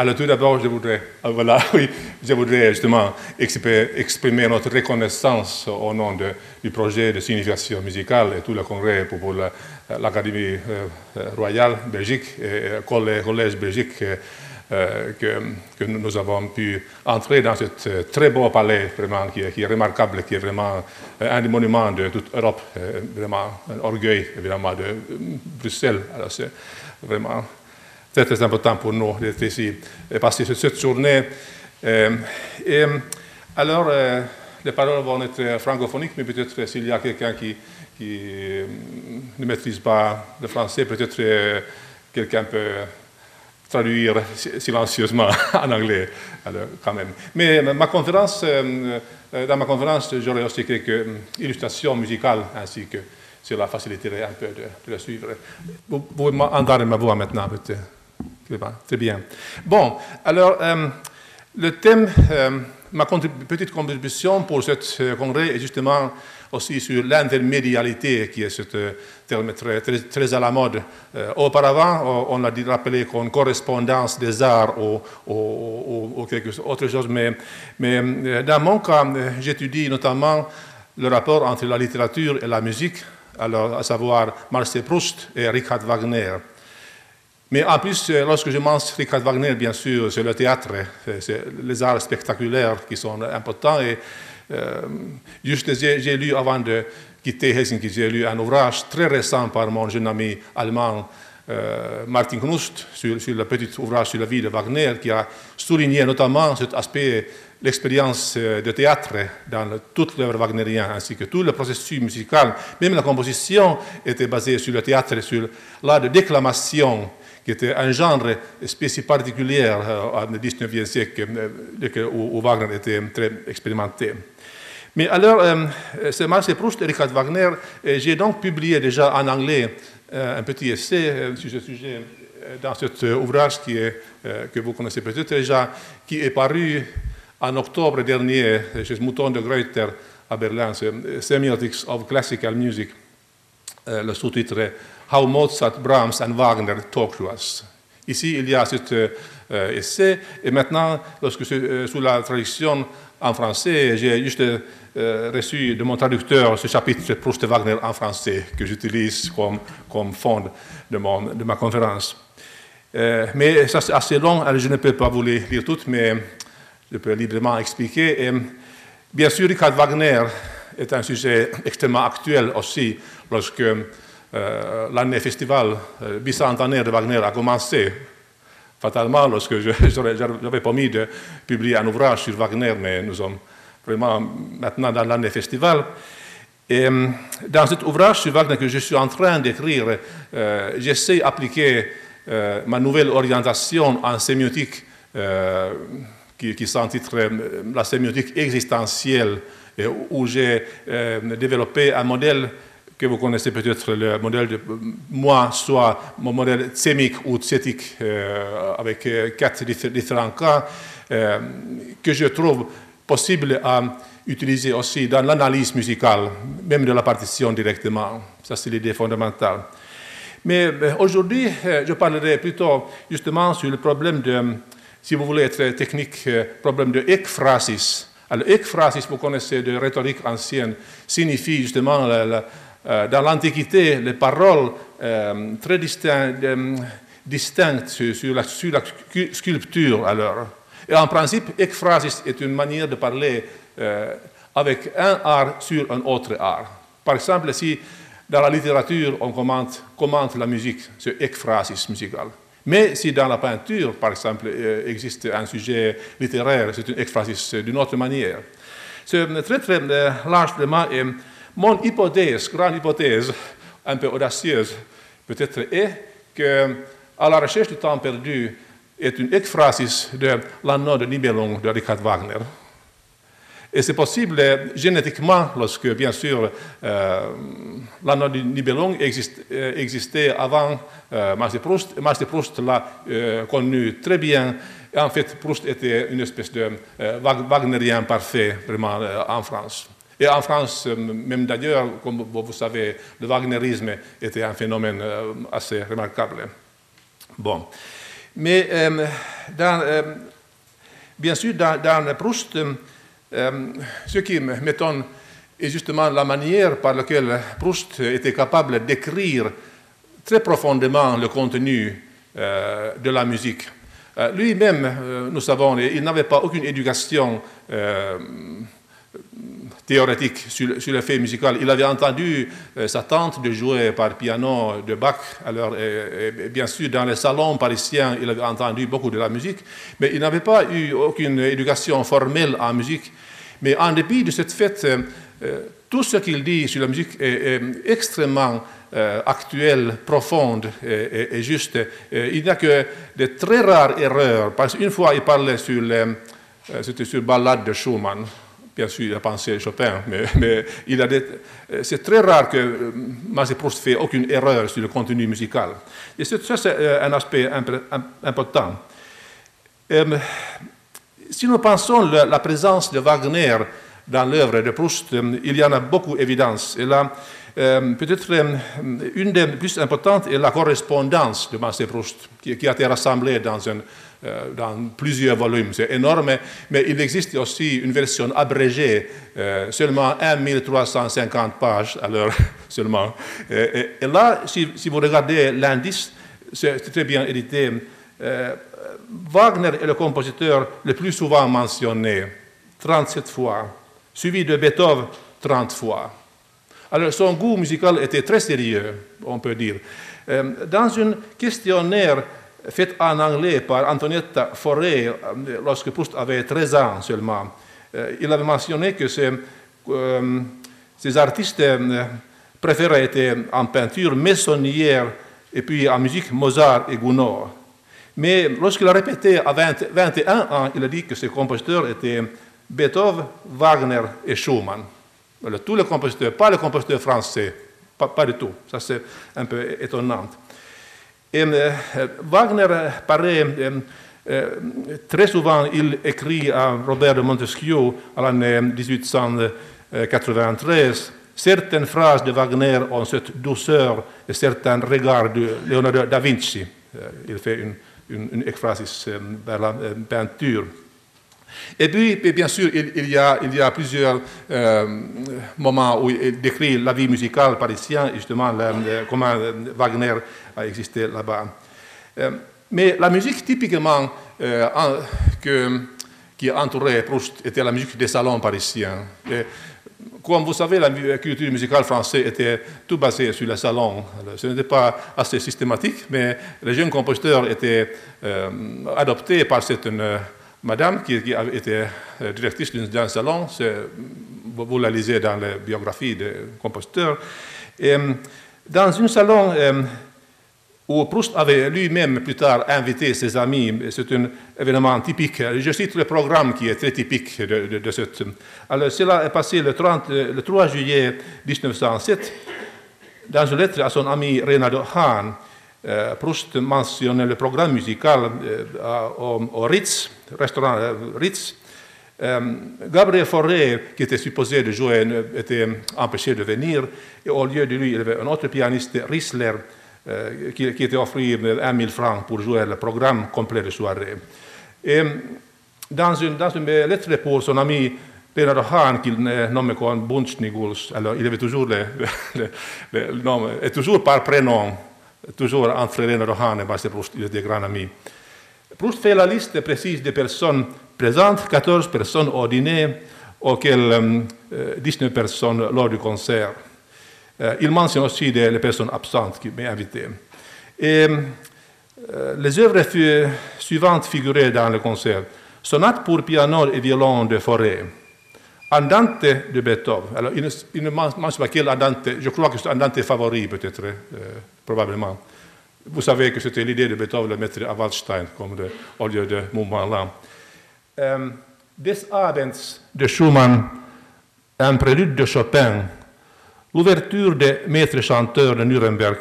Alors tout d'abord, je voudrais, ah, voilà, oui, je voudrais justement exprimer notre reconnaissance au nom du projet de signification musicale et tout le congrès pour, l'Académie euh, royale Belgique et le Collège Belgique euh, que, nous avons pu entrer dans ce très beau palais vraiment qui est, qui est remarquable, qui est vraiment un des monuments de toute Europe, vraiment un orgueil évidemment de Bruxelles. Alors c'est vraiment très très important pour nous d'être ici et passer cette journée. Et, alors, les paroles vont être francophoniques, mais peut-être s'il y a quelqu'un qui, euh, ne maîtrise pas le français, peut-être quelqu'un peut traduire silencieusement en anglais, quand même. Mais ma conférence, dans ma conférence, j'aurai aussi quelques illustrations musicales ainsi que cela faciliterait un peu de, de le suivre. Vous pouvez entendre ma voix maintenant, peut-être. Très bien. Bon, alors, euh, le thème, euh, ma petite contribution pour ce euh, congrès est justement aussi sur l'intermédialité, qui est ce terme très, à la mode. auparavant, on a dit rappelé comme correspondance des arts ou, quelque autre chose, mais, dans mon cas, j'étudie notamment le rapport entre la littérature et la musique, à savoir Marcel Proust et Richard Wagner. Mais en plus, euh, lorsque je pense Richard Wagner, bien sûr, c'est le théâtre, c'est les arts spectaculaires qui sont importants. Et euh, juste, j'ai lu avant de quitter Helsinki, j'ai lu un ouvrage très récent par mon jeune ami allemand, euh, Martin Knust, sur, le petit ouvrage sur la vie de Wagner, qui a souligné notamment cet aspect, l'expérience de théâtre dans toute l'œuvre wagnérienne, ainsi que tout le processus musical, même la composition était basée sur le théâtre, sur l'art de déclamation qui était un genre spécifique particulier au XIXe siècle euh, où Wagner était très expérimenté. Mais alors, euh, c'est Marcel Proust et Richard Wagner. J'ai donc publié déjà en anglais euh, un petit essai sur ce sujet dans cet ouvrage qui est, que vous connaissez peut-être déjà, qui est paru en octobre dernier chez Mouton de Gruyter à Berlin, Semiotics of Classical Music. Le sous-titre How Mozart, Brahms and Wagner Talk to Us. Ici, il y a cet euh, essai, et maintenant, lorsque euh, sous la traduction en français, j'ai juste euh, reçu de mon traducteur ce chapitre Proust et Wagner en français que j'utilise comme, comme fond de, mon, de ma conférence. mais ça c'est assez long, alors je ne peux pas vous les lire toutes, mais je peux librement expliquer. Et, bien sûr, Richard Wagner est un sujet extrêmement actuel aussi, lorsque euh, l'année festival euh, bicentenaire de Wagner a commencé fatalement lorsque j'avais promis de publier un ouvrage sur Wagner, mais nous sommes vraiment maintenant dans l'année festival. Euh, dans cet ouvrage sur Wagner que je suis en train d'écrire, j'essaie d'appliquer ma nouvelle orientation en sémiotique qui, qui s'intitule La sémiotique existentielle, où j'ai développé un modèle que vous connaissez peut-être le modèle de moi, soit mon modèle tsémique ou tsétique, euh, avec euh, quatre différents cas, euh, que je trouve possible à utiliser aussi dans l'analyse musicale, même de la partition directement. Ça, c'est l'idée fondamentale. Mais aujourd'hui, je parlerai plutôt justement sur le problème de, si vous voulez être technique, problème de ekphrasis. Alors, ekphrasis, vous connaissez de rhétorique ancienne, signifie justement la dans l'Antiquité, les paroles euh, très euh, distinctes sur, la, sculpture alors. Et en principe, ekphrasis est une manière de parler avec un art sur un autre art. Par exemple, si dans la littérature on commente, commente la musique, c'est ekphrasis musical. Mais si dans la peinture, par exemple, existe un sujet littéraire, c'est une ekphrasis d'une autre manière. C'est très très largement mon hypothèse, grande hypothèse, un peu audacieuse peut-être, est que à la recherche du temps perdu est une ekphrasis de l'anneau de Nibelung de Richard Wagner. Et c'est possible génétiquement, lorsque, bien sûr, euh, l'anneau de Nibelung euh, existait avant euh, Marcel Proust. Marcel Proust l'a euh, connu très bien. En fait, Proust était une espèce de Wagnerien parfait, vraiment, en France. Et en France, euh, même d'ailleurs, comme vous savez, le wagnerisme était un phénomène euh, assez remarquable. Bon. Mais dans, bien sûr, dans, dans Proust, ce qui m'étonne est justement la manière par laquelle Proust était capable d'écrire très profondément le contenu de la musique. Euh, lui-même, euh, nous savons, il n'avait pas aucune éducation euh, théorétique sur, le fait musical. Il avait entendu sa tante de jouer par piano de Bach. Alors, bien sûr, dans les salons parisiens, il avait entendu beaucoup de la musique, mais il n'avait pas eu aucune éducation formelle en musique. Mais en dépit de cette fête, tout ce qu'il dit sur la musique est extrêmement euh, actuelle, profonde et, juste. Euh, il n'y a que de très rares erreurs. Parce qu'une fois, il parlait sur, euh, c'était sur Ballade de Schumann. Bien sûr, il a pensé Chopin, mais, c'est très rare que Marcel Proust fait aucune erreur sur le contenu musical. Et ça, c'est un aspect important. si nous pensons la, présence de Wagner dans l'œuvre de Proust, il y en a beaucoup d'évidence. Et là, euh, peut-être euh, une des plus importantes est la correspondance de Marcel Proust, qui, a été rassemblée dans, euh, dans plusieurs volumes. C'est énorme, mais il existe aussi une version abrégée, seulement 1350 pages à l'heure seulement. Et, là, si, vous regardez l'indice, c'est très bien édité. Wagner est le compositeur le plus souvent mentionné, 37 fois, suivi de Beethoven 30 fois. Alors son goût musical était très sérieux, on peut dire. Euh, dans un questionnaire fait en anglais par Antonietta Forêt, euh, lorsque Proust avait 13 ans seulement, euh, il avait mentionné que ses, artistes préférés étaient en peinture Messonnière et puis en musique Mozart et Gounod. Mais lorsqu'il a répété à 21 ans, il a dit que ses compositeurs étaient Beethoven, Wagner et Schumann tous les compositeurs, pas les compositeurs français, pas, du tout. Ça, c'est un peu étonnant. Euh, Wagner paraît euh, euh, très souvent, il écrit à Robert de Montesquieu à l'année 1893 certaines phrases de Wagner ont cette douceur et certains regards de Leonardo da Vinci. il fait une, une, une vers la peinture. Et puis, bien sûr, il, y, a, plusieurs euh, moments où il décrit la vie musicale parisienne, justement, comment Wagner a existé là-bas. Euh, mais la musique, typiquement, euh, que, qui entourait Proust était la musique des salons parisiens. comme vous savez, la culture musicale française était tout basée sur les salons. ce n'était pas assez systématique, mais les jeunes compositeurs étaient adoptés par cette madame qui, qui été euh, directrice d'un salon, vous la lisez dans les biographies des compositeurs. Et, euh, dans un salon euh, où Proust avait lui-même plus tard invité ses amis, c'est un événement typique. Je cite le programme qui est très typique de, de, cette. Alors, cela est passé le, 30, le 3 juillet 1907 dans une lettre à son ami Renaud Hahn. Proust mentionnait le programme musical au, au Ritz, restaurant euh, Ritz. Euh, Gabriel Fauré, qui était supposé jouer, était empêché de venir. Et au lieu de lui, il y avait un autre pianiste, Rissler, qui, était offert 1 000 francs pour jouer le programme complet de soirée. Et dans une, dans une lettre pour son ami Bernard Hahn, qu'il nommait comme Bunschniguls, alors il avait toujours le, le, le, nom, et toujours par prénom, toujours entre Bernard Hahn et Bastien Proust, il était grand ami. Proust fait la liste précise des personnes présentes, 14 personnes au dîner, auxquelles 19 personnes lors du concert. il mentionne aussi les personnes absentes qui m'ont invité. Les œuvres suivantes figuraient dans le concert. Sonate pour piano et violon de Forêt, Andante de Beethoven. Alors, il ne, mentionne pas quel Andante, je crois que c'est Andante favori peut-être, probablement. Vous savez que c'était l'idée de Beethoven de mettre à Waldstein comme de, au lieu de mouvement-là. Um, Des Abends de Schumann, un prélude de Chopin, l'ouverture des maîtres chanteurs de Nuremberg,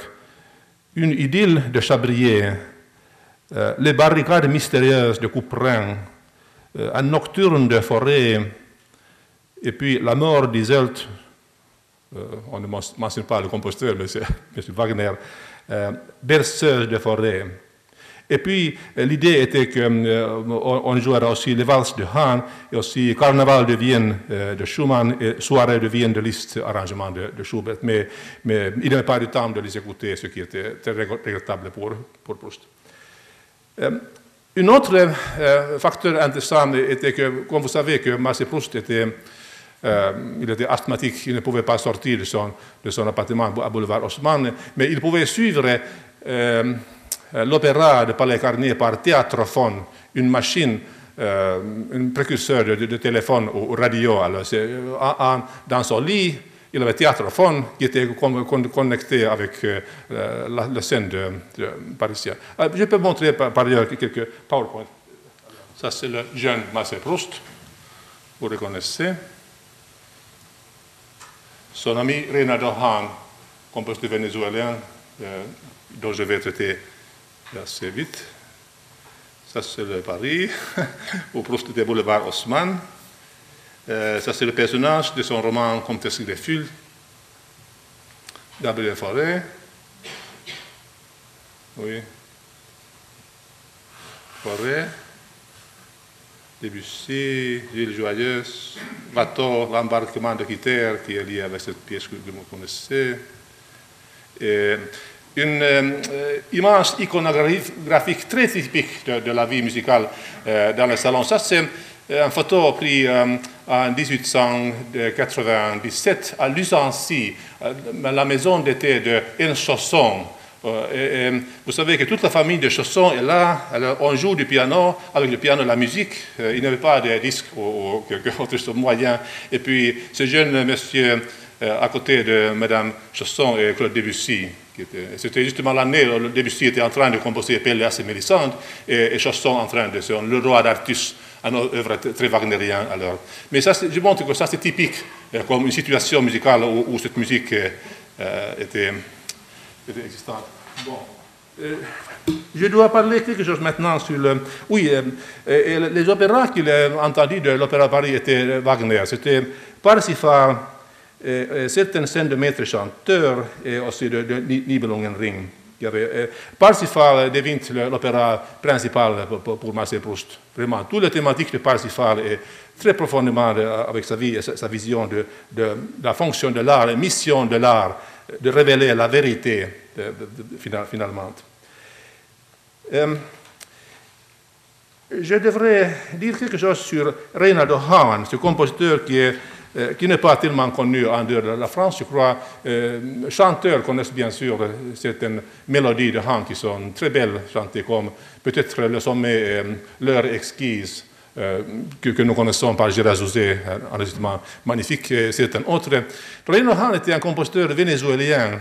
une idylle de Chabrier, euh, les barricades mystérieuses de Couperin, euh, un nocturne de Forêt, et puis la mort d'Iselt, euh, on ne mentionne pas le compositeur, mais c'est Wagner, berceuse de forêt. Et puis, l'idée était qu'on jouerait aussi les valses de Hahn et aussi Carnaval de Vienne de Schumann et Soirée de Vienne de Liszt, arrangement de, Schubert. Mais, mais il n'avait pas le temps de les écouter, ce qui était très regrettable pour, pour Proust. Un autre facteur intéressant était que, comme vous savez, que Marcel Proust était euh, il était asthmatique, il ne pouvait pas sortir de son, appartement à Boulevard Haussmann, mais il pouvait suivre euh, l'opéra de Palais Carnier par théâtrophone, une machine, euh, un précurseur de, téléphone ou radio. Alors, dans son lit, il avait théâtrophone qui était connecté avec la, scène de, de je peux montrer par, par ailleurs quelques PowerPoint. Ça, c'est le jeune Marcel Proust, vous reconnaissez. Son ami Reynaldo Hahn, compositeur vénézuélien, euh, dont je vais traiter assez vite. Ça, c'est le Paris, au Proust de boulevard Haussmann. Euh, ça, c'est le personnage de son roman Comtesse Greffule, Gabriel Fauré. Oui. Fauré. Debussy, Gilles Joyeuse, Bateau, l'embarquement de Quitter, qui est lié avec cette pièce que vous connaissez. Et une euh, image iconographique très typique de, la vie musicale euh, dans le salon. Ça, c'est euh, une photo prise en 1897 à Lusancy, la maison d'été de En Euh, vous savez que toute la famille de Chausson est là. Alors, on joue du piano, avec le piano, la musique. Euh, il n'y avait pas de disques ou, quelque autre moyen. Et puis, ce jeune monsieur euh, à côté de Madame Chausson et Claude Debussy. C'était justement l'année où Debussy était en train de composer Pelléas et Mélisande et, et Chausson en train de faire Le Roi d'Artus, un œuvre très wagnérien alors. Mais ça, je montre que ça c'est typique comme une situation musicale où cette musique était existante. Bon. Euh, je dois parler quelque chose maintenant sur le... Oui, euh, euh, les opéras qu'il a entendus de l'Opéra Paris étaient Wagner. C'était Parsifal, certaines scènes de maître chanteur et aussi de, de Nibelungenring. Parsifal devient l'opéra principal pour, Marcel Proust. Vraiment, toute la thématique de Parsifal est très profondément avec sa vie et sa, vision de, la fonction de l'art, la mission de l'art, de révéler la vérité finalement. Je devrais dire quelque chose sur Reynaldo Hahn, ce compositeur qui est euh, qui n'est pas tellement connu en dehors de la France, je crois. Euh, chanteurs connaissent bien sûr certaines mélodies de Hahn qui sont très belles chantées, comme peut-être le sommet L'heure exquise, que, que, nous connaissons par Gérard José, un enregistrement magnifique, et certains autres. Reynaldo Hahn était un compositeur vénézuélien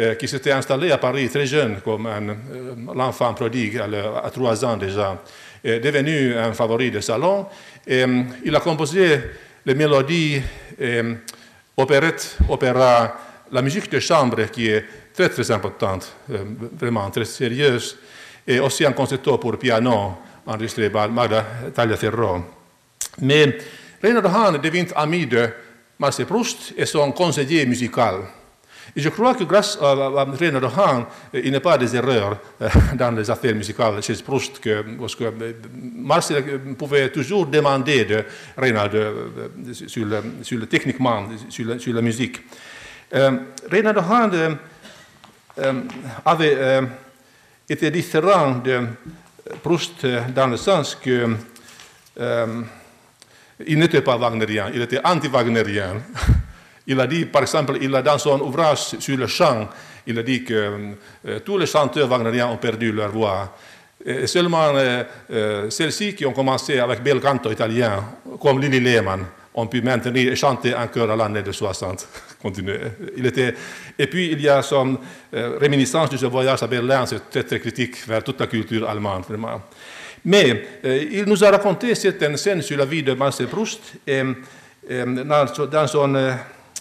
euh, qui s'était installé à Paris très jeune, comme un, euh, l'enfant prodigue à, trois ans déjà, devenu un favori de salon. Euh, il a composé les mélodies opérettes, opéra, la musique de chambre qui est très très importante, vraiment très sérieuse, et aussi un concerto pour piano enregistré par Magda Tagliaferro. Mais Reynard Hahn devient ami de Marcel Proust et son conseiller musical. Et je crois que grâce à, à René Hahn, il n'y a pas des erreurs euh, dans les affaires musicales chez Proust, que, parce que euh, Marcel pouvait toujours demander de Reynard sur, le, sur le techniquement, sur, la musique. Euh, Reynard Hahn euh, avait euh, été différent de Proust dans le sens que euh, il n'était pas wagnérien, il était anti-wagnérien. Il a dit, par exemple, il a dans son ouvrage sur le chant, il a dit que euh, tous les chanteurs wagneriens ont perdu leur voix. Et seulement euh, euh, celles-ci qui ont commencé avec bel canto italien, comme Lili Lehmann, ont pu maintenir et chanter encore à l'année de 60. Il était... Et puis il y a son réminiscence de ce voyage à Berlin, c'est très, très critique vers toute la culture allemande, vraiment. Mais il nous a raconté certaines scènes sur la vie de Marcel Proust, et, dans son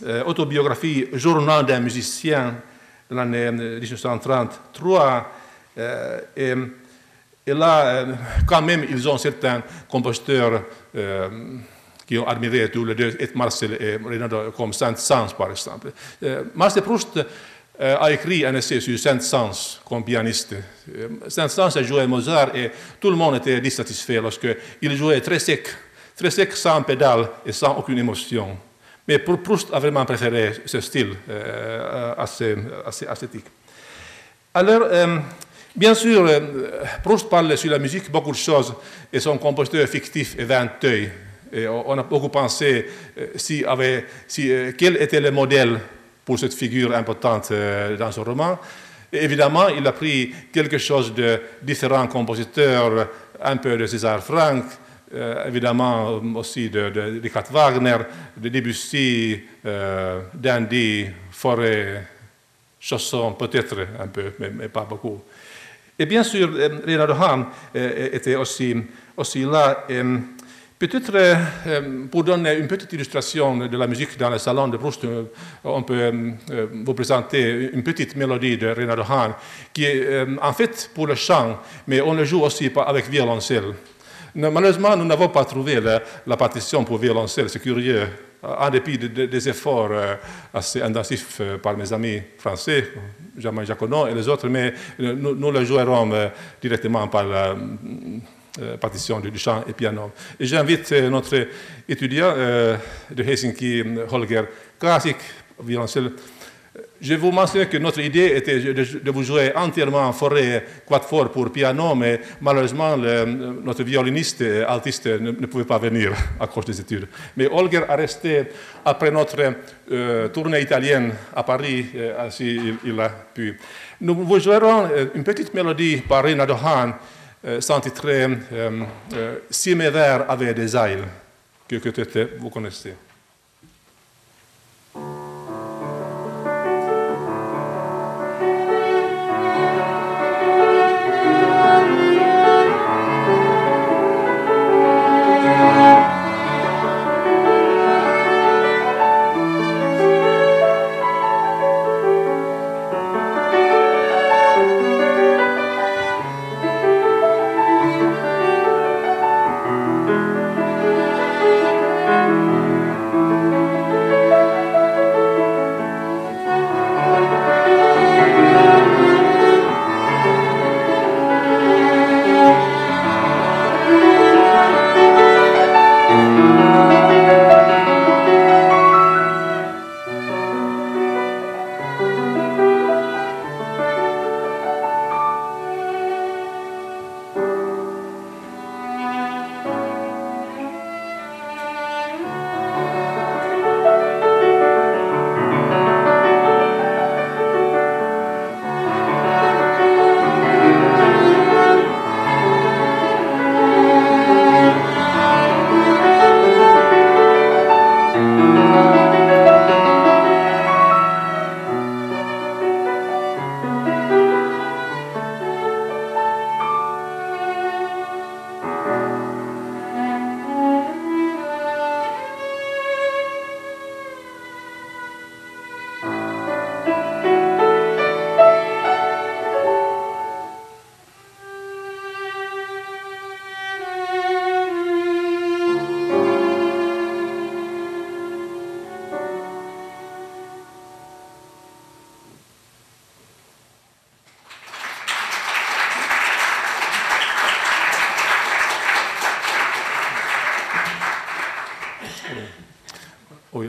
euh, autobiographie Journal d'un musicien l'année 1933. Euh, et, et, là, euh, quand même, ils ont certains compositeurs qui ont admiré tous les deux, et Marcel et Renaud, comme Saint-Saëns, par exemple. Marcel Proust a écrit un essai sur Saint-Saëns comme pianiste. Saint-Saëns a joué Mozart et tout le monde était dissatisfait lorsqu'il jouait très sec, très sec sans pédale et sans aucune émotion. Mais Proust a vraiment préféré ce style euh, assez, assez esthétique. Alors, euh, bien sûr, euh, Proust parle sur la musique beaucoup de choses et son compositeur fictif est Vinteuil. Et on a beaucoup pensé si quel était le modèle pour cette figure importante dans ce roman. Évidemment, il a pris quelque chose de différents compositeurs, un peu de César Franck, euh, évidemment aussi de, de, Wagner, de Debussy, euh, Dandy, Forêt, Chausson, peut-être un peu, mais, pas beaucoup. Et bien sûr, euh, Hahn était aussi, là. Peut-être pour donner une petite illustration de la musique dans le salon de Proust, on peut vous présenter une petite mélodie de Reynard Hahn qui est en fait pour le chant, mais on le joue aussi avec violoncelle. Malheureusement, nous n'avons pas trouvé la, partition pour violoncelle, c'est curieux, en dépit des efforts euh, assez intensifs euh, par mes amis français, Jean-Marie Jaconon et les autres, mais euh, nous, nous jouerons directement par la partition du chant et piano. Et j'invite notre étudiant de Helsinki, Holger Kasik, violoncelle, je vous mentionne que notre idée était de, vous jouer entièrement en forêt quatuor pour piano, mais malheureusement, notre violiniste et altiste ne, pouvait pas venir à cause des études. Mais Holger a resté après notre euh, tournée italienne à Paris, euh, ainsi il, a pu. Nous vous jouerons euh, une petite mélodie par Rina Dohan, s'intitulée Si mes vers avaient des ailes, que, que vous connaissez.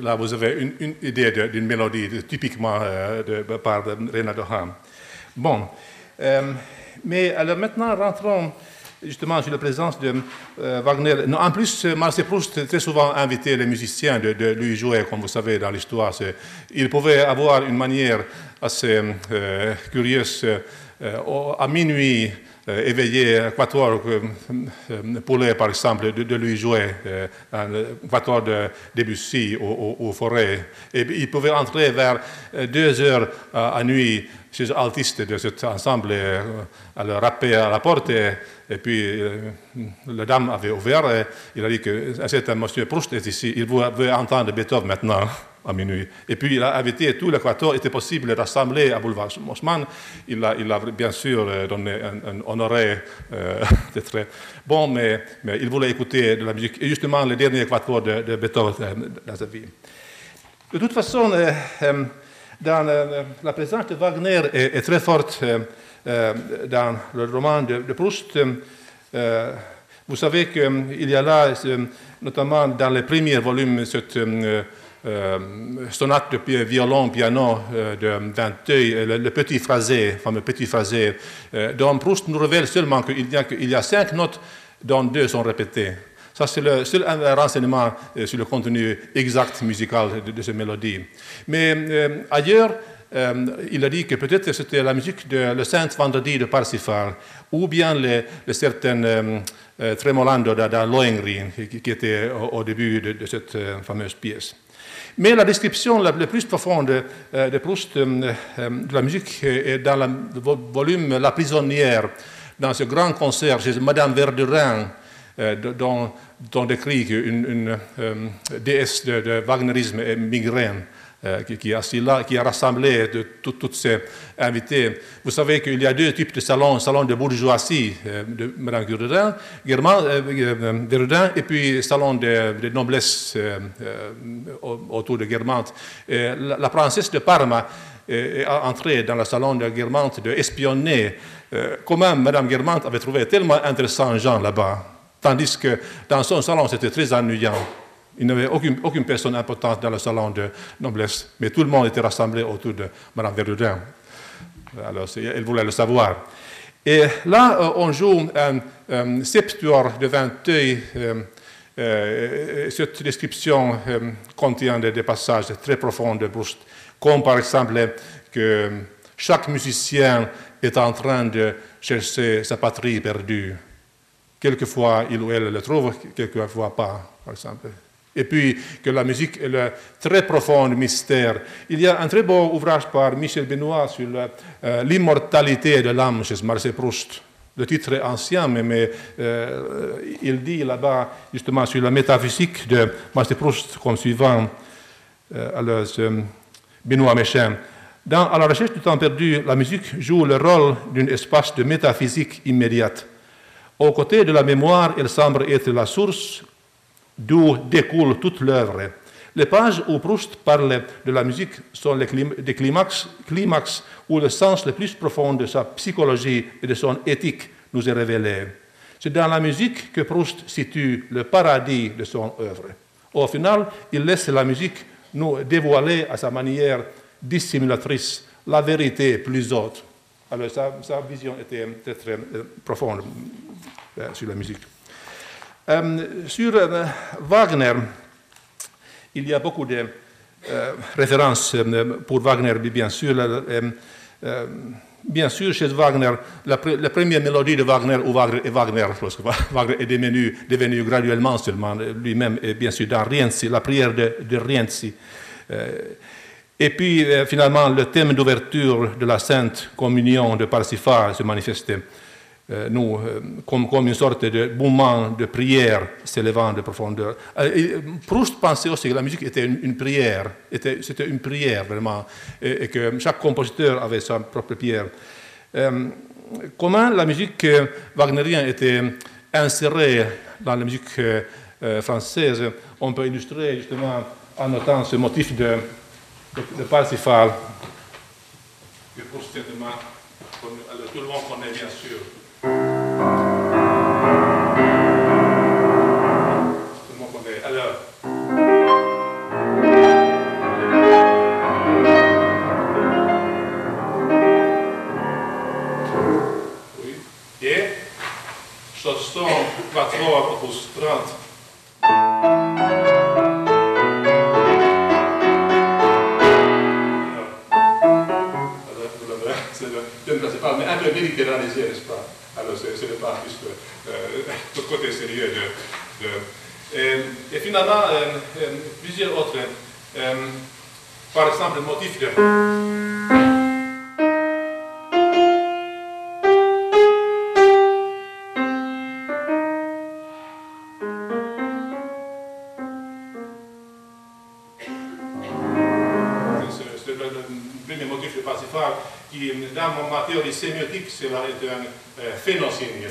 Là, vous avez une, idée d'une mélodie typiquement euh, de, par Renato Hahn. Bon, euh, mais alors maintenant, rentrons justement sur la présence de euh, Wagner. En plus, Marcel Proust très souvent invité les musiciens de, lui jouer, comme vous savez dans l'histoire. Il pouvait avoir une manière assez curieuse à minuit euh, éveillé Quatuor Poulet, par exemple, de, lui jouer euh, un Quatuor de Debussy au, forêt. Et il pouvait entrer vers euh, deux heures à nuit chez l'artiste de cet ensemble, le rapper à la porte. Et, puis, la dame avait ouvert et il a dit que un monsieur Proust est ici, il veut entendre Beethoven maintenant Et puis il a invité tout l'Équateur, était possible de rassembler à Boulevard Mosman. Il a, bien sûr euh, donné un, honoré euh, bon, mais, il voulait écouter de la musique. Et justement, le dernier Équateur de, de Beethoven euh, dans sa vie. De toute façon, Dans, la présence de Wagner est, très forte dans le roman de, de Proust. vous savez qu'il y a là, notamment dans les premiers volumes, cette euh, sonate de violon, piano euh, de Vinteuil, le, petit phrasé, le fameux petit phrasé, euh, dont Proust nous révèle seulement qu'il y, a, cinq notes dont deux sont répétées. Ça, c'est le seul renseignement sur le contenu exact musical de, ces mélodies. Mais ailleurs, il a dit que peut-être c'était la musique de Le Saint Vendredi de Parsifal, ou bien le, le certain Tremolando de, Lohengrin, qui, était au, début de, cette fameuse pièce. Mais la description la, plus profonde euh, de Proust euh, euh, de la musique est dans le volume La prisonnière, dans ce grand concert chez Madame Verdurin, dont, dont décrit une, déesse de, wagnerisme et migraine. Euh, qui, a, rassemblé toutes ces invités. Vous savez qu'il y a deux types de salons, salon de bourgeoisie euh, de Mme Gurdin, euh, et puis salon de, noblesse autour de Guermantes. La, princesse de Parma est entrée dans le salon de Guermantes de espionner comment Mme Guermantes avait trouvé tellement intéressant Jean là-bas, tandis que dans son salon c'était très ennuyant. Il n'y avait aucune, personne importante dans le salon de noblesse, mais tout le monde était rassemblé autour de Mme Verdudin. Alors, elle voulait le savoir. Et là, euh, on joue un, un septuor de Vinteuil. Euh, euh, cette description contient des, passages très profonds de Proust, comme par exemple que chaque musicien est en train de chercher sa patrie perdue. Quelquefois, il ou elle le trouve, quelquefois pas, par exemple et puis que la musique est le très profond mystère. Il y a un très beau ouvrage par Michel Benoît sur euh, l'immortalité de l'âme chez Marcel Proust. Le titre est ancien, mais, euh, il dit là-bas justement sur la métaphysique de Marcel Proust comme suivant, euh, alors, Benoît Méchain. Dans À la recherche du temps perdu, la musique joue le rôle d'un espace de métaphysique immédiate. Aux côtés de la mémoire, elle semble être la source d'où découle toute l'œuvre. Les pages où Proust parle de la musique sont les des climax, climax où le sens le plus profond de sa psychologie et de son éthique nous est révélé. C'est dans la musique que Proust situe le paradis de son œuvre. Au final, il laisse la musique nous dévoiler à sa manière dissimulatrice la vérité plus haute. Alors sa, vision était très, euh, profonde euh, sur la musique. Euh, sur euh, Wagner, il y a beaucoup de euh, références pour Wagner, bien sûr. bien sûr, chez Wagner, la, première mélodie de Wagner, ou Wagner, est Wagner, parce que Wagner est devenu, devenu graduellement seulement lui-même, et bien sûr dans Rienzi, la prière de, de Rienzi. Et puis, finalement, le thème d'ouverture de la Sainte Communion de Parsifal se manifestait. Euh, nous, euh, comme, une sorte de moment de prière s'élevant de profondeur. Euh, Proust pensait aussi que la musique était une, prière, c'était une prière vraiment, et, que chaque compositeur avait sa propre prière. comment la musique wagnerienne était insérée dans la musique française, on peut illustrer justement en notant ce motif de, de, Parsifal, que Proust, tout le monde connaît bien sûr. Quattro opus trant. C'est pas, mais un peu n'est-ce pas? Alors, c'est le pas plus euh, le côté sérieux de et, et, finalement, euh, euh, plusieurs autres. Euh, par exemple, le motif de. znamo materiju sémiotique, c'est un phénosigne,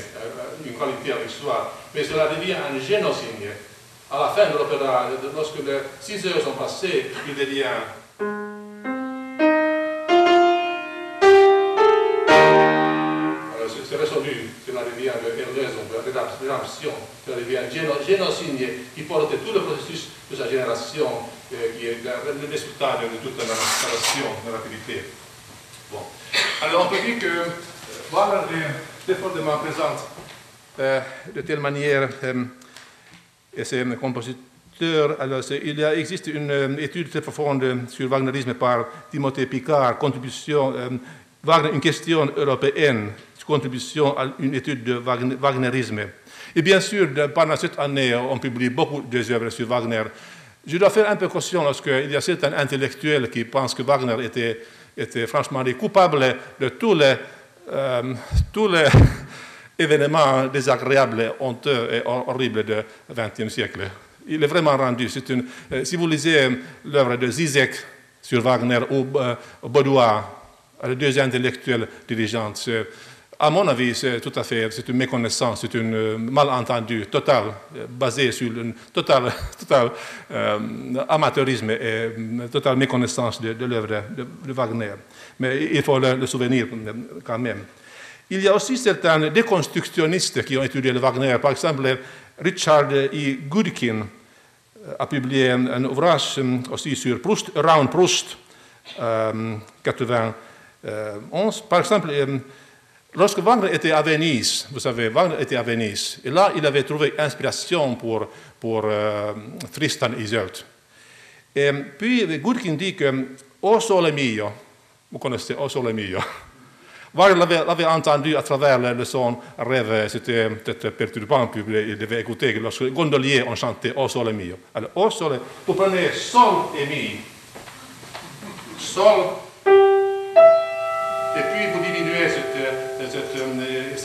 une qualité avec soi, mais cela devient un génosigne. À la fin de l'opéra, lorsque le 6 heures sono passées, il devient c'est résolu que la rivière de Erleson, de rédemption, que la rivière génocigne qui porte tout le processus de sa génération, qui est le résultat de toute la narration, de l'activité. Bon. Alors on peut dire que voilà est fortement présente de telle manière, et c'est un compositeur, alors il existe une étude très profonde sur wagnerisme par Timothée Picard, contribution, Wagner, une question européenne, contribution à une étude de wagnerisme. Et bien sûr, pendant cette année, on publie beaucoup d'œuvres sur Wagner. Je dois faire un peu caution lorsqu'il y a certains intellectuels qui pensent que Wagner était, était franchement coupable de tous les, euh, tous les événements désagréables, honteux et horribles du XXe siècle. Il est vraiment rendu. Une, euh, si vous lisez l'œuvre de Zizek sur Wagner ou euh, Baudois, les deux intellectuels dirigeants, à mon avis, c'est tout à fait c'est une méconnaissance, c'est un euh, malentendu total, euh, basé sur un total, euh, amateurisme et totale méconnaissance de, l'œuvre de, Wagner. Mais il faut le, souvenir quand même. Il y a aussi certains déconstructionnistes qui ont étudié le Wagner. Par exemple, Richard E. Goodkin a publié un, ouvrage aussi sur Proust, Around Proust, 91. Par exemple, Lorsque Wagner était à Venise, vous savez, Wagner était à Venise, et là, il avait trouvé inspiration pour, pour euh, Tristan Isolde. Et puis, Gurkin dit que O sole mio, vous connaissez O sole mio, Wagner l'avait entendu à travers le, son rêve, c'était peut-être perturbant, puis il devait écouter que lorsque les gondoliers ont chanté O sole mio. Alors, O sole, vous prenez Sol et Mi, Sol, et puis vous diminuez cette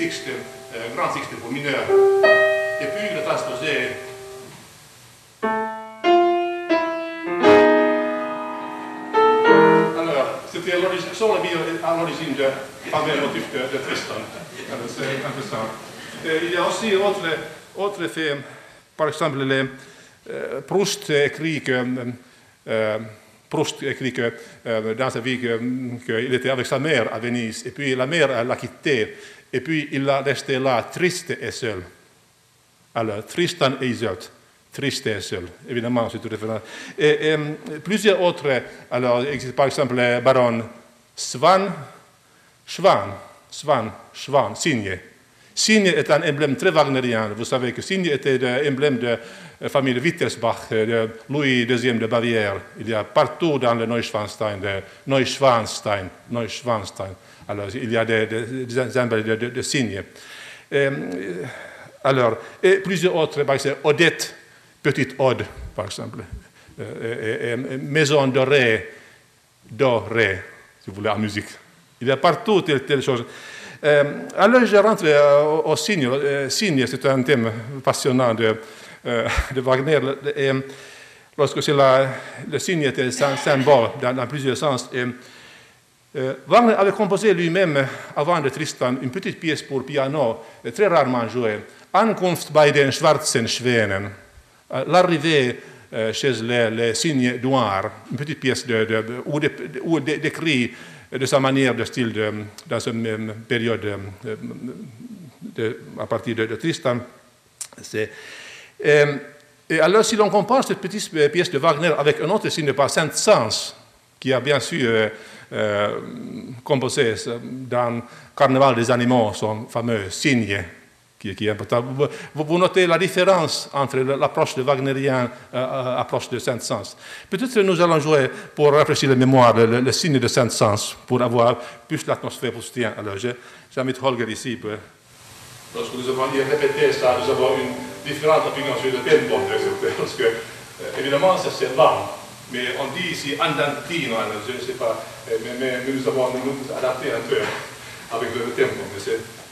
sixte, euh, grand sixte pour mineur. Et puis le transposé. Alors, c'était à l'origine de fameux motif de, de Tristan. C'est intéressant. il y a aussi autre, autre fait, par exemple, les, euh, Proust écrit que euh, Proust écrit que, euh, dans sa vie qu'il était avec sa mère à Venise, et puis la mère l'a quitté, et puis il a resté là, triste et seul. Alors, Tristan et Isolde, triste et seul, évidemment, c'est tout référent. Et, euh, plusieurs autres, alors, par exemple, le baron Svan, Schwan, Svan, Schwan, Signe. Signe est un emblème très wagnerien. Vous savez que Signe était l'emblème de la famille de Wittelsbach, de Louis II de Bavière. Il y a partout dans le Neuschwanstein, Neuschwanstein, Neuschwanstein. Alors, il y a des, emblèmes de, signes. Et, alors, et plusieurs autres, par exemple, Odette, Petite Ode, par exemple. Et, maison de Ré, Do, Ré, si vous voulez, en musique. Il y a partout telle, telle chose. Euh, alors, je rentre au, au signe. Euh, signe, c'est un thème passionnant de, euh, de Wagner. Et, lorsque c'est le signe était symbole dans, dans plusieurs sens. Euh, Wagner avait composé lui-même, avant de Tristan, une petite pièce pour piano, très rarement jouée, Ankunft bei den schwarzen Schwänen, l'arrivée chez les, les, signes noirs, une petite pièce de, de, où, de, décrit de sa manière de style dans cette période de, à partir de, Tristan. C'est, et, et, alors, si l'on compare cette petite pièce de Wagner avec un autre signe par Saint-Saëns, qui a bien sûr euh, euh, composé dans Carnaval des animaux son fameux signe, qui, est important. Vous, notez la différence entre l'approche de Wagnerien et euh, l'approche de Saint-Saëns. Peut-être que nous allons jouer, pour rafraîchir la mémoire, le, signe de Saint-Saëns, pour avoir plus l'atmosphère proustien. Alors, mis Holger ici. Lorsque nous avons répété ça, nous avons une différente opinion sur le tempo, parce que, euh, évidemment, c'est lent, mais on dit ici andantino, je ne sais pas, euh, mais nous avons nous adapté un peu avec le tempo. Mais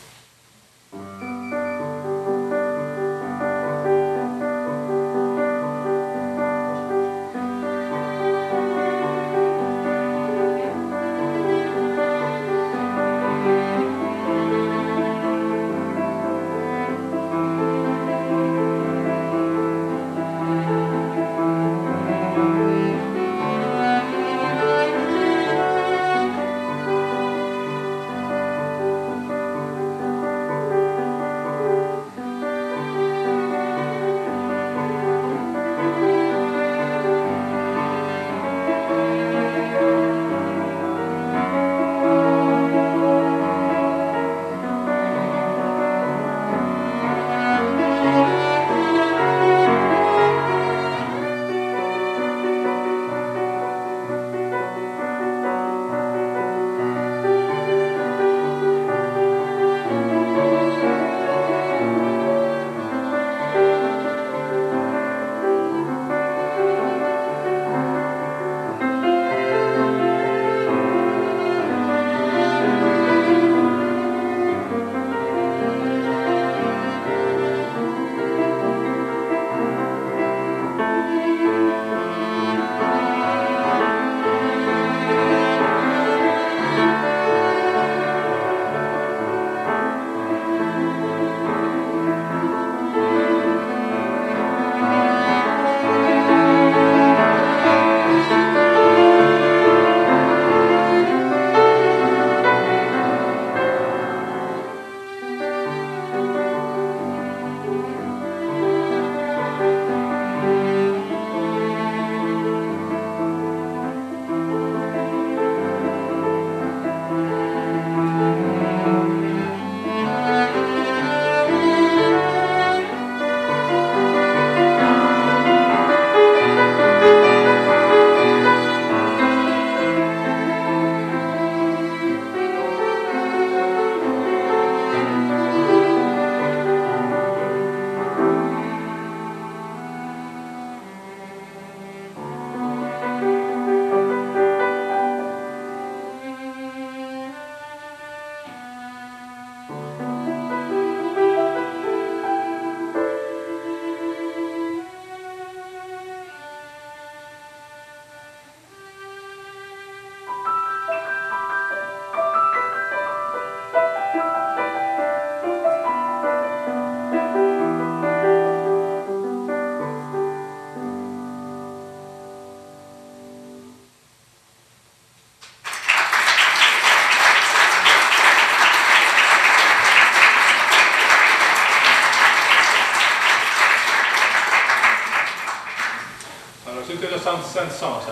cinq sens.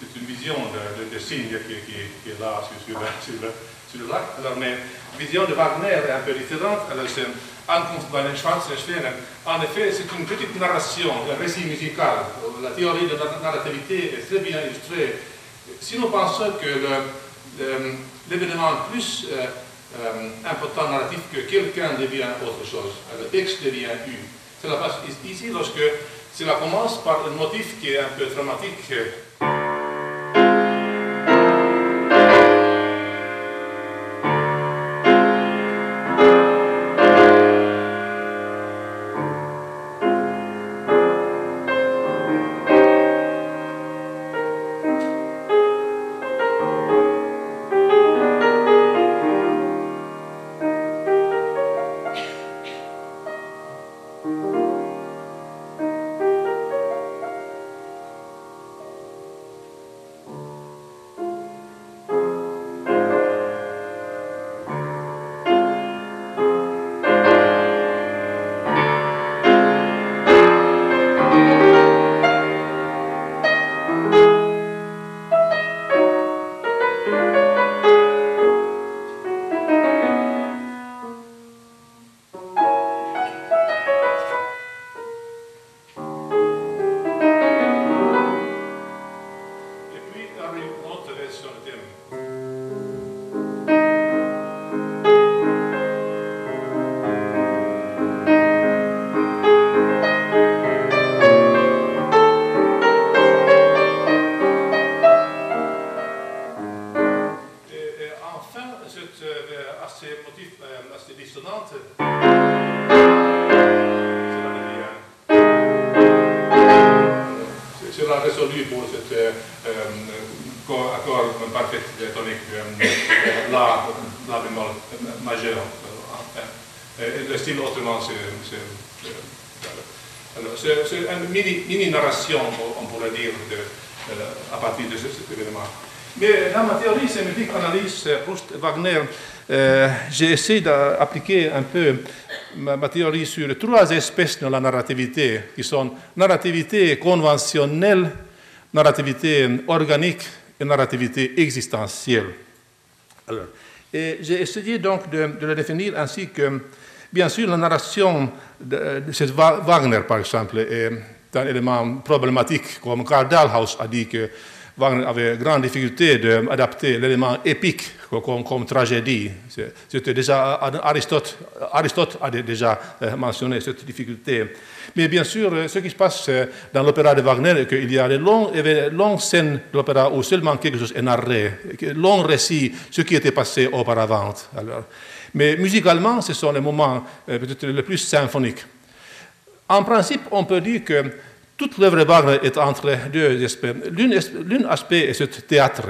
C'est une vision de, de, qui, est là sur, le, lac. Alors, mais la vision de Wagner est un peu différente. Alors, c'est En effet, c'est une petite narration, un récit musical. La théorie de la narrativité est très bien illustrée. Si nous pensons que l'événement plus euh, euh, important narratif que quelqu'un devient autre chose, le texte devient une. Cela passe ici lorsque cela commence par un motif qui est un peu dramatique. Wagner, euh, j'ai essayé d'appliquer un peu ma, théorie sur trois espèces de la narrativité, qui sont narrativité conventionnelle, narrativité organique et narrativité existentielle. j'ai essayé donc de, de, le définir ainsi que, bien sûr, la narration de, de Wagner, par exemple, est un élément problématique, comme Karl Dahlhaus a dit que Wagner avait grande difficulté d'adapter l'élément épique comme, tragédie. C'était déjà Aristote, Aristote a déjà euh, mentionné cette difficulté. Mais bien sûr, euh, ce qui se passe euh, dans l'opéra de Wagner, c'est qu'il y a des longues, scènes de l'opéra où seulement quelque chose est narré, longs récits, ce qui était passé auparavant. Mais musicalement, ce sont les moments peut-être les plus symphoniques. En principe, on peut dire que toute l'œuvre Wagner est entre deux aspects. L'un aspect est ce théâtre,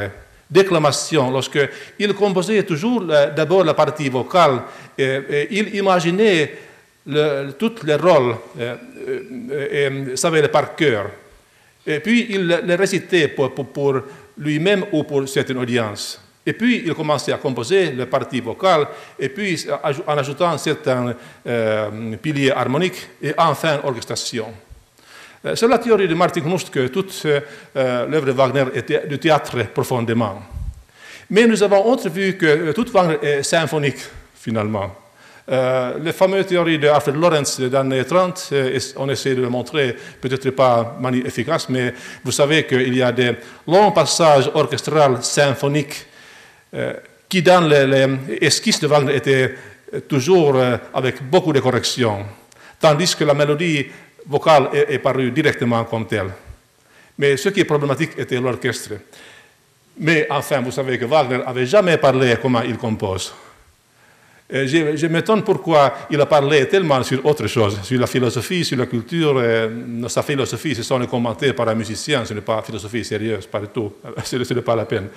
déclamation, lorsqu'il composait toujours d'abord la partie vocale, il imaginait tous les rôles euh, euh, et, savait le par cœur. Et puis il les récitait pour, lui-même ou pour certaines audiences. Et puis il commençait à composer la partie vocale, et puis en ajoutant certains euh, piliers harmoniques, et enfin orchestration. Euh, c'est la théorie de Martin Knust que toute euh, euh, l'œuvre de Wagner est du théâtre profondément. Mais nous avons entrevu que toute Wagner est symphonique, finalement. Euh, les fameuses théories de Alfred Lorenz des années 30, on essaie de le montrer, peut-être pas manière efficace, mais vous savez qu'il y a des longs passages orchestrales symphoniques qui, dans les, les, esquisses de Wagner, étaient toujours avec beaucoup de corrections, tandis que la mélodie vocal est, paru directement comme tel. Mais ce qui est problématique était l'orchestre. Mais enfin, vous savez que Wagner n'avait jamais parlé comment il compose. je, je m'étonne pourquoi il a parlé tellement sur autre chose, sur la philosophie, sur la culture. sa philosophie, ce sont les commentaires par un musicien, ce n'est pas philosophie sérieuse, pas du tout. Ce n'est pas la peine.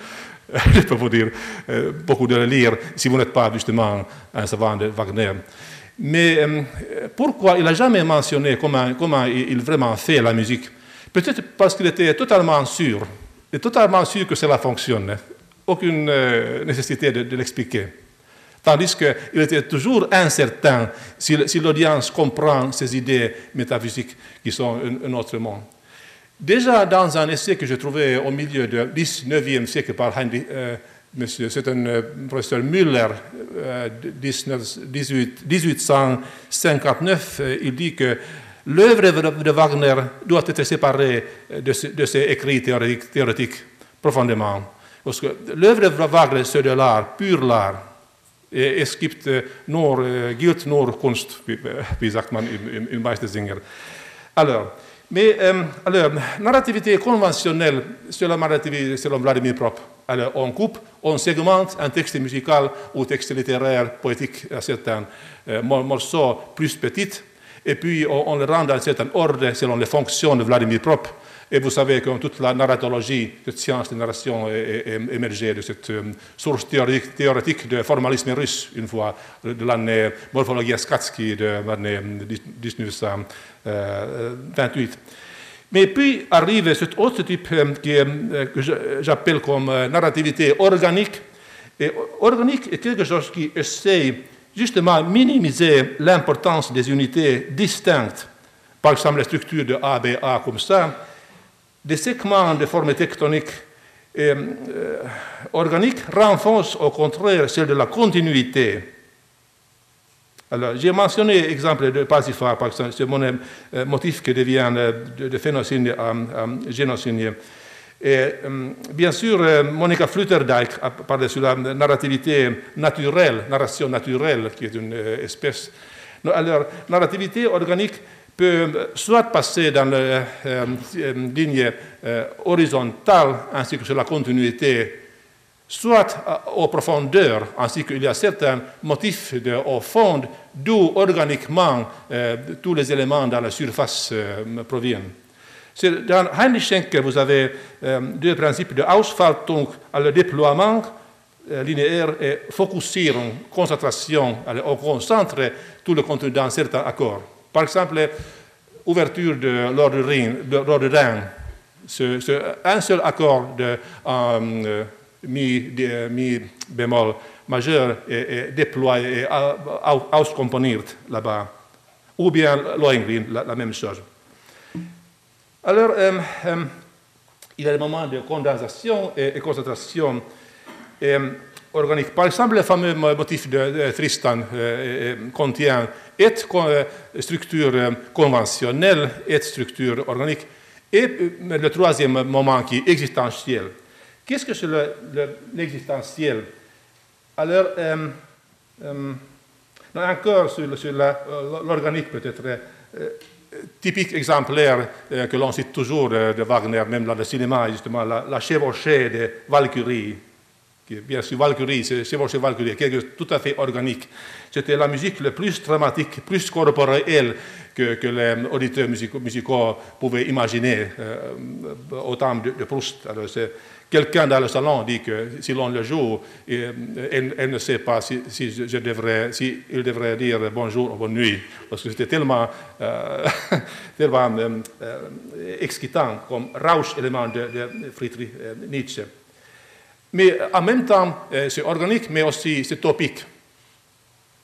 Je peux vous dire euh, beaucoup de le lire si vous n'êtes pas justement un savant de Wagner. Mais euh, pourquoi il n'a jamais mentionné comment, il vraiment fait la musique? Peut-être parce qu'il était totalement sûr, et totalement sûr que cela fonctionne. Aucune euh, nécessité de, l'expliquer. Tandis qu'il était toujours incertain si, l'audience comprend ces idées métaphysiques qui sont un, autre monde. Déjà dans un essai que j'ai trouvé au milieu du 19e siècle par Heinrich, euh, monsieur, c'est un euh, professeur Müller, euh, 1859, euh, il dit que l'œuvre de Wagner doit être séparée de, ses écrits théoriques, profondément. Parce que l'œuvre de Wagner, c'est de l'art, pur l'art. Es gibt nur, gilt nur Kunst, wie sagt man im Meistersinger. Alors, mais euh, alors, narrativité conventionnelle selon Vladimir Prop. Alors, on coupe, on segmente un texte musical ou texte littéraire, poétique, à certains euh, morceaux plus petits, et puis on, on, le rend dans un certain ordre selon les fonctions de Vladimir Prop. Et vous savez que toute la narratologie, cette science de narration est, est, émergée de cette euh, source théorique, théorique de formalisme russe, une fois de l'année Morphologia Skatsky de l'année 1928. Euh, Mais puis arrive cet autre type euh, euh, que j'appelle comme narrativité organique. Et organique est quelque chose qui essaie justement minimiser l'importance des unités distinctes. Par exemple, la structure de ABA comme ça, des segments de forme tectonique et, euh, organique renforcent au contraire celle de la continuité. Alors, j'ai mentionné l'exemple de Parsifal, par exemple, c'est mon euh, motif qui devient euh, de, de phénocine à, à génocine. Et euh, bien sûr, euh, Monica Flutterdijk a parlé sur la narrativité naturelle, narration naturelle, qui est une euh, espèce. Alors, narrativité organique peut soit passer dans la euh, ligne euh, horizontale ainsi que sur la continuité, soit aux profondeurs, ainsi qu'il y a certains motifs de, au fond, d'où organiquement euh, tous les éléments dans la surface euh, proviennent. Dans Heinrich Schenker, vous avez euh, deux principes de Ausfaltung, le déploiement euh, linéaire et Fokussierung, concentration. Alors, on concentre tout le contenu dans certains accords. Par exemple, ouverture de l'ordre Rhin, c'est un seul accord de euh, mi, de, mi, bémol majeur est, déployé et auskomponiert là-bas. Ou bien Lohengrin, la, la, même chose. Alors, euh, euh, il y a des moments de condensation et, concentration. Par exemple, le fameux motif de Tristan euh, contient et structure conventionnelle et structure organique. Et le troisième moment qui est existentiel. Qu'est-ce que c'est l'existentiel? Alors, euh, euh, encore sur, sur l'organique peut-être, euh, typique exemplaire que l'on cite toujours de Wagner, même dans le cinéma, justement, la, la chevauchée de Valkyrie bien sûr Valkyrie, c'est votre Valkyrie, quelque chose tout à fait organique. C'était la musique la plus dramatique, plus corporelle que, que les auditeurs musicaux, pouvaient imaginer euh, au temps de, de Proust. Alors, Quelqu'un dans le salon dit que si l'on le joue, elle, ne sait pas si, il devrait dire bonjour ou bonne nuit, parce que c'était tellement, euh, tellement euh, excitant comme Rausch-élément de, de Friedrich Nietzsche. Mais en même temps, euh, c'est organique, mais aussi c'est topique.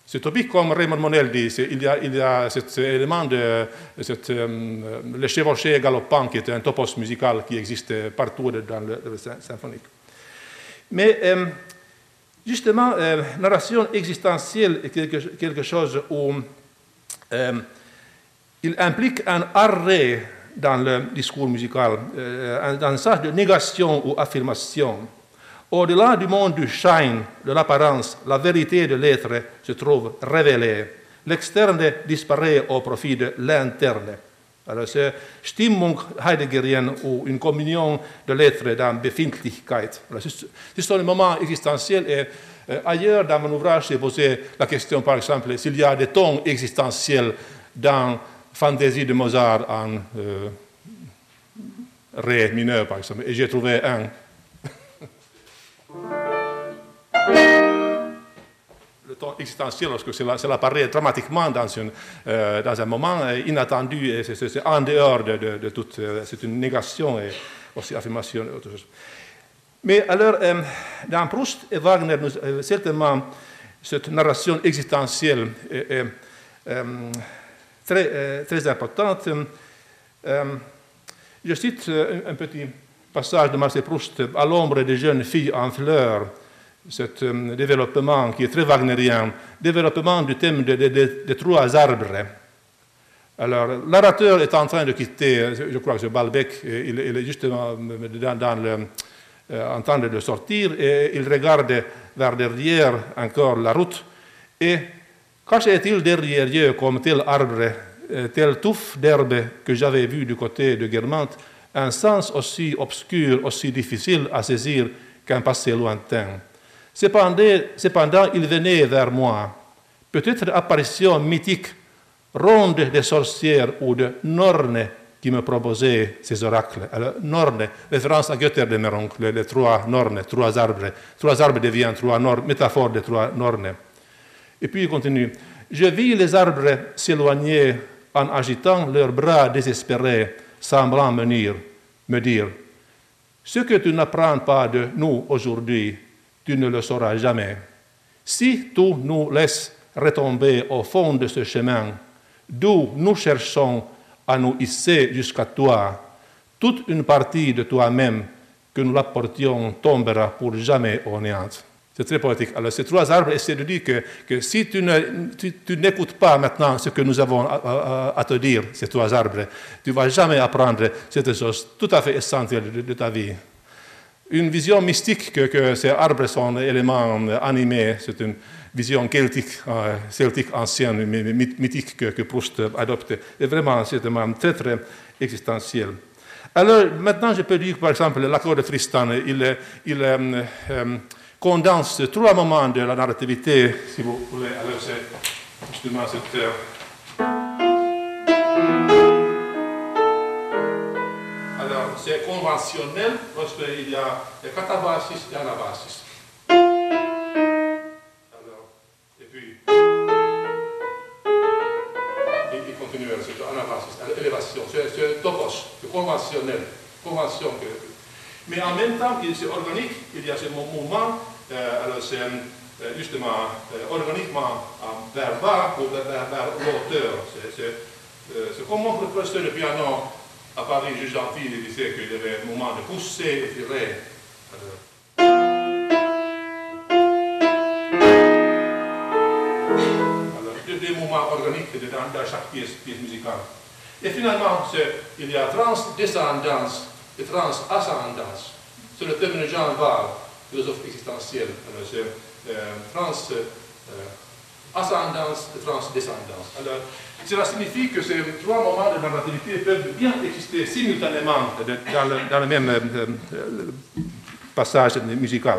C'est topique, comme Raymond Monel dit, il y, a, cet élément de cet, euh, le chevauché galopant qui est un topos musical qui existe partout dans le, symphonique. Mais euh, justement, euh, narration existentielle est quelque, chose où euh, il implique un arrêt dans le discours musical, euh, dans un sens de négation ou affirmation. Au-delà du monde du shine, de l'apparence, la vérité de l'être se trouve révélée. L'externe disparaît au profit de l'interne. Alors c'est Stimmung heideggerienne ou une communion de l'être dans Befindlichkeit. C'est un moment existentiel et euh, ailleurs dans mon ouvrage, j'ai posé la question, par exemple, s'il y a des tons existentiels dans Fantaisie de Mozart en euh, Ré mineur, par exemple, et j'ai trouvé un le temps existentiel, lorsque cela, apparaît dramatiquement euh, dans, un moment inattendu, et c'est en dehors de, toute. Euh, c'est une négation et aussi affirmation. Autre chose. Mais alors, euh, dans Proust et Wagner, euh, certainement, cette narration existentielle est, est très, très, importante. Je cite un petit passage de Marcel Proust, À l'ombre des jeunes filles en fleurs, ce développement qui est très wagnérien, développement du thème des trois arbres. Alors, l'orateur est en train de quitter, je crois que c'est Balbec, il, est justement dans, le, en train de sortir et il regarde vers derrière encore la route. Et Caché-il derrière Dieu comme tel arbre, euh, tel touffe d'herbe que j'avais vu du côté de Guermantes, un sens aussi obscur, aussi difficile à saisir qu'un passé lointain. Cependant, cependant, il venait vers moi, peut-être apparition mythique, ronde des sorcières ou de Norne qui me proposait ces oracles. Alors, Norne, référence à Götter de Meronk, les, trois Nornes, trois arbres. Trois arbres deviennent trois Nornes, métaphore de trois Nornes. Et puis il continue. Je vis les arbres s'éloigner en agitant leurs bras désespérés, semblant me me dire Ce que tu n'apprends pas de nous aujourd'hui, tu ne le sauras jamais. Si tu nous laisses retomber au fond de ce chemin, d'où nous cherchons à nous hisser jusqu'à toi, toute une partie de toi-même que nous l'apportions tombera pour jamais au néant. C'est très poétique. Alors, ces trois arbres essaient de dire que, si tu, n'écoutes pas maintenant ce que nous avons à, te dire, ces trois arbres, tu ne vas jamais apprendre cette chose tout à fait essentielle de, ta vie. Une vision mystique que, ces arbres sont éléments animés, c'est une vision celtique, euh, celtique ancienne, mythique que, Proust adopte. Et vraiment, c'est très, très existentiel. Alors, maintenant, je peux dire, par exemple, l'accord de Tristan, il, il euh, euh, condense trois moments de la narrativité, si vous voulez. Alors, c'est justement cette. C'est conventionnel parce qu'il y a le catabasis et anabasis. Alors, et puis. Il, continue, c'est anabasis, élévation, c'est topos, c'est conventionnel, convention mais en même temps, c'est organique, il y a ce mouvement, euh, alors c'est euh, justement euh, organiquement vers bas ou vers, l'auteur. C'est comme mon professeur de piano à Paris, Jules Gentil, il disait qu'il y avait un moment de pousser et tirer. Alors, deux, mouvements organiques dans, chaque pièce, pièce musicale. Et finalement, il y a transdescendance et transascendance. C'est le terme de Jean Val, philosophe existentiel. C'est euh, trans, ascendance et transdescendance. Alors, cela signifie que ces trois moments de narrativité peuvent bien exister simultanément dans le, dans le même euh, passage musical.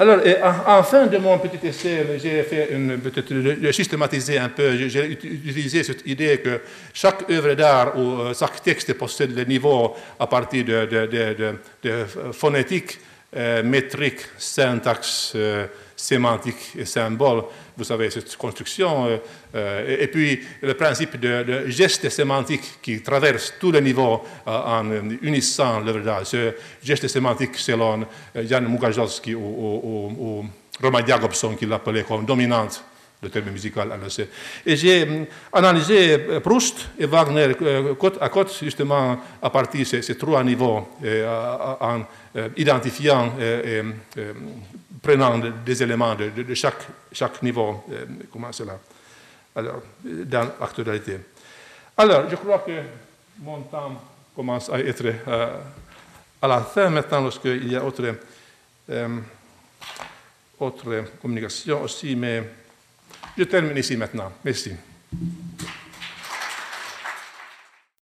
Alors, en, fin de mon petit essai, j'ai fait une, peut-être systématiser un peu, j'ai utilisé cette idée que chaque œuvre d'art ou euh, chaque texte possède le niveau à partir de, de, phonétique, euh, métrique, syntaxe, euh, sémantique et symbole vous savez, cette construction, euh, euh, et, puis le principe de, de, geste sémantique qui traverse tous les niveaux euh, en unissant l'œuvre d'art. Ce geste sémantique, selon Jan Mugajowski ou, Roman Jacobson, qui l'appelait comme dominante le terme musical Et j'ai analysé Proust et Wagner côte à côte, justement, à partir de ces, trois niveaux, en identifiant prenant des éléments de, chaque, niveau, euh, comment cela, alors, dans l'actualité. Alors, je crois que mon temps commence à être euh, à la fin maintenant, lorsqu'il y a autre, euh, autre communication aussi, mais je termine ici maintenant. Merci.